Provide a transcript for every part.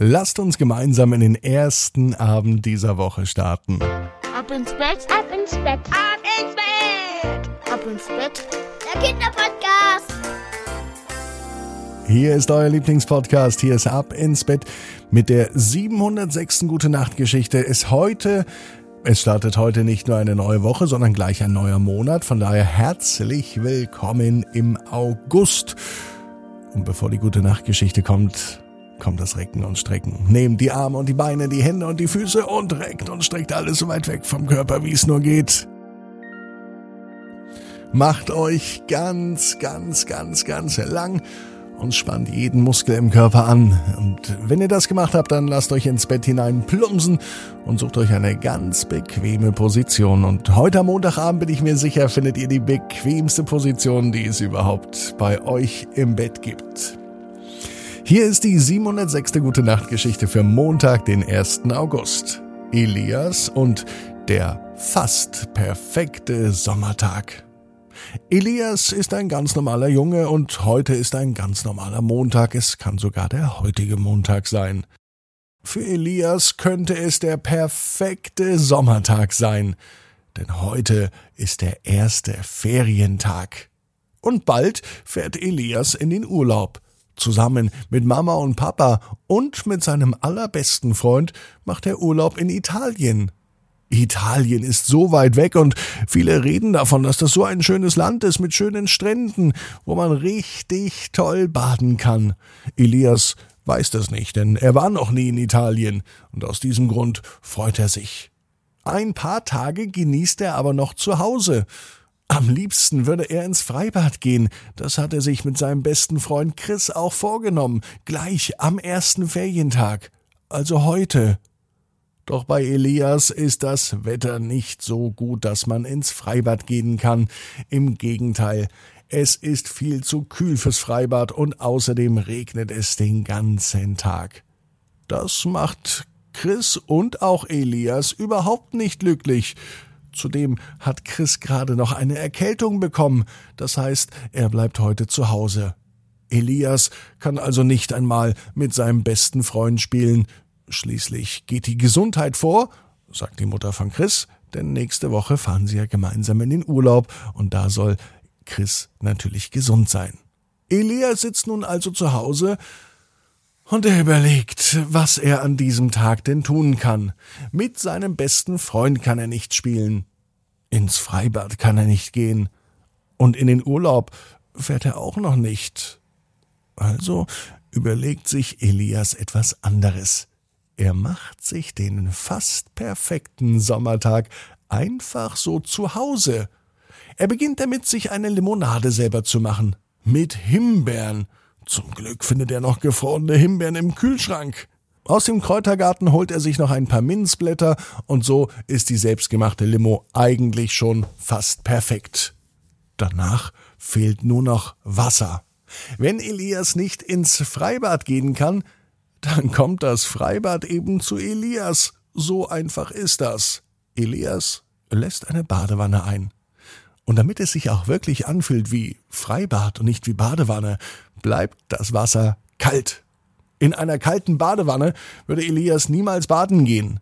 Lasst uns gemeinsam in den ersten Abend dieser Woche starten. Ab ins Bett, ab ins Bett, ab ins Bett, ab ins Bett. Der Kinderpodcast. Hier ist euer Lieblingspodcast. Hier ist Ab ins Bett mit der 706. Gute Nacht Geschichte. Ist heute es startet heute nicht nur eine neue Woche, sondern gleich ein neuer Monat. Von daher herzlich willkommen im August. Und bevor die gute Nachtgeschichte kommt, kommt das Recken und Strecken. Nehmt die Arme und die Beine, die Hände und die Füße und reckt und streckt alles so weit weg vom Körper, wie es nur geht. Macht euch ganz, ganz, ganz, ganz lang und spannt jeden Muskel im Körper an. Und wenn ihr das gemacht habt, dann lasst euch ins Bett hinein plumpsen und sucht euch eine ganz bequeme Position. Und heute am Montagabend bin ich mir sicher, findet ihr die bequemste Position, die es überhaupt bei euch im Bett gibt. Hier ist die 706. Gute Nacht Geschichte für Montag, den 1. August. Elias und der fast perfekte Sommertag. Elias ist ein ganz normaler Junge und heute ist ein ganz normaler Montag. Es kann sogar der heutige Montag sein. Für Elias könnte es der perfekte Sommertag sein, denn heute ist der erste Ferientag. Und bald fährt Elias in den Urlaub. Zusammen mit Mama und Papa und mit seinem allerbesten Freund macht er Urlaub in Italien. Italien ist so weit weg und viele reden davon, dass das so ein schönes Land ist mit schönen Stränden, wo man richtig toll baden kann. Elias weiß das nicht, denn er war noch nie in Italien und aus diesem Grund freut er sich. Ein paar Tage genießt er aber noch zu Hause. Am liebsten würde er ins Freibad gehen. Das hat er sich mit seinem besten Freund Chris auch vorgenommen. Gleich am ersten Ferientag. Also heute. Doch bei Elias ist das Wetter nicht so gut, dass man ins Freibad gehen kann. Im Gegenteil, es ist viel zu kühl fürs Freibad und außerdem regnet es den ganzen Tag. Das macht Chris und auch Elias überhaupt nicht glücklich. Zudem hat Chris gerade noch eine Erkältung bekommen, das heißt, er bleibt heute zu Hause. Elias kann also nicht einmal mit seinem besten Freund spielen, Schließlich geht die Gesundheit vor, sagt die Mutter von Chris, denn nächste Woche fahren sie ja gemeinsam in den Urlaub und da soll Chris natürlich gesund sein. Elia sitzt nun also zu Hause und er überlegt, was er an diesem Tag denn tun kann. Mit seinem besten Freund kann er nicht spielen. Ins Freibad kann er nicht gehen. Und in den Urlaub fährt er auch noch nicht. Also überlegt sich Elias etwas anderes. Er macht sich den fast perfekten Sommertag einfach so zu Hause. Er beginnt damit, sich eine Limonade selber zu machen. Mit Himbeeren. Zum Glück findet er noch gefrorene Himbeeren im Kühlschrank. Aus dem Kräutergarten holt er sich noch ein paar Minzblätter und so ist die selbstgemachte Limo eigentlich schon fast perfekt. Danach fehlt nur noch Wasser. Wenn Elias nicht ins Freibad gehen kann, dann kommt das Freibad eben zu Elias. So einfach ist das. Elias lässt eine Badewanne ein. Und damit es sich auch wirklich anfühlt wie Freibad und nicht wie Badewanne, bleibt das Wasser kalt. In einer kalten Badewanne würde Elias niemals baden gehen.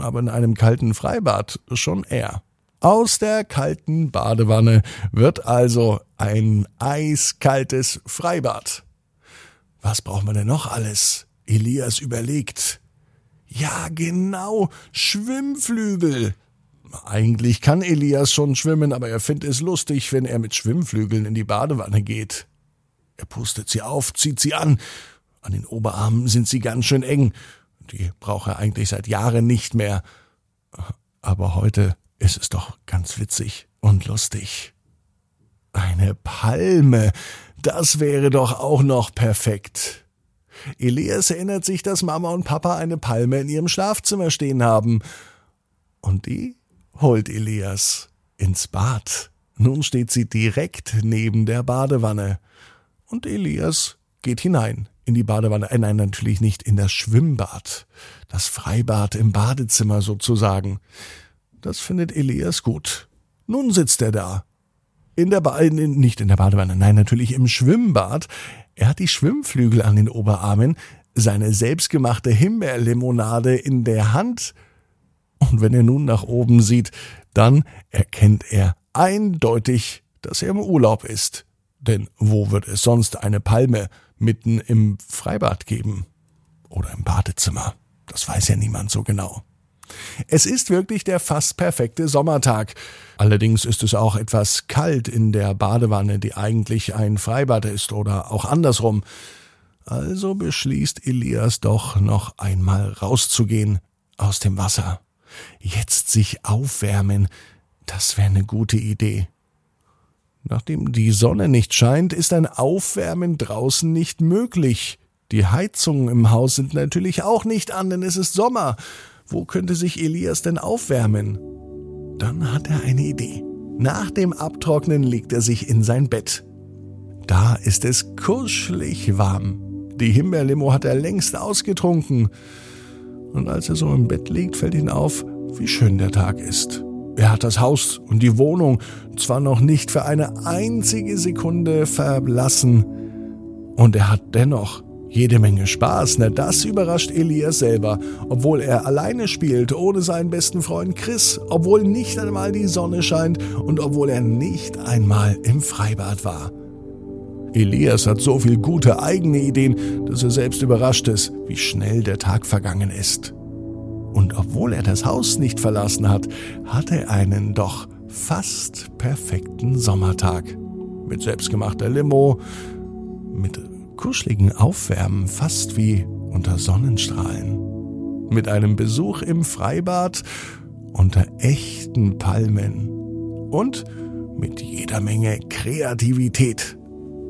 Aber in einem kalten Freibad schon er. Aus der kalten Badewanne wird also ein eiskaltes Freibad. Was braucht man denn noch alles? Elias überlegt. Ja, genau, Schwimmflügel. Eigentlich kann Elias schon schwimmen, aber er findet es lustig, wenn er mit Schwimmflügeln in die Badewanne geht. Er pustet sie auf, zieht sie an. An den Oberarmen sind sie ganz schön eng. Die braucht er eigentlich seit Jahren nicht mehr. Aber heute ist es doch ganz witzig und lustig. Eine Palme, das wäre doch auch noch perfekt. Elias erinnert sich, dass Mama und Papa eine Palme in ihrem Schlafzimmer stehen haben. Und die holt Elias ins Bad. Nun steht sie direkt neben der Badewanne. Und Elias geht hinein in die Badewanne. Äh, nein, natürlich nicht in das Schwimmbad. Das Freibad im Badezimmer sozusagen. Das findet Elias gut. Nun sitzt er da in der ba nicht in der Badewanne, nein, natürlich im Schwimmbad. Er hat die Schwimmflügel an den Oberarmen. seine selbstgemachte Himbeerlimonade in der Hand. Und wenn er nun nach oben sieht, dann erkennt er eindeutig, dass er im Urlaub ist. Denn wo wird es sonst eine Palme mitten im Freibad geben? Oder im Badezimmer? Das weiß ja niemand so genau. Es ist wirklich der fast perfekte Sommertag. Allerdings ist es auch etwas kalt in der Badewanne, die eigentlich ein Freibad ist oder auch andersrum. Also beschließt Elias doch noch einmal rauszugehen aus dem Wasser. Jetzt sich aufwärmen, das wäre eine gute Idee. Nachdem die Sonne nicht scheint, ist ein Aufwärmen draußen nicht möglich. Die Heizungen im Haus sind natürlich auch nicht an, denn es ist Sommer. Wo könnte sich Elias denn aufwärmen? Dann hat er eine Idee. Nach dem Abtrocknen legt er sich in sein Bett. Da ist es kuschelig warm. Die Himbeerlimo hat er längst ausgetrunken. Und als er so im Bett liegt, fällt ihm auf, wie schön der Tag ist. Er hat das Haus und die Wohnung zwar noch nicht für eine einzige Sekunde verlassen, und er hat dennoch jede Menge Spaß, na das überrascht Elias selber, obwohl er alleine spielt, ohne seinen besten Freund Chris, obwohl nicht einmal die Sonne scheint und obwohl er nicht einmal im Freibad war. Elias hat so viel gute eigene Ideen, dass er selbst überrascht ist, wie schnell der Tag vergangen ist. Und obwohl er das Haus nicht verlassen hat, hat er einen doch fast perfekten Sommertag. Mit selbstgemachter Limo, mit kuscheligen Aufwärmen, fast wie unter Sonnenstrahlen. Mit einem Besuch im Freibad unter echten Palmen. Und mit jeder Menge Kreativität.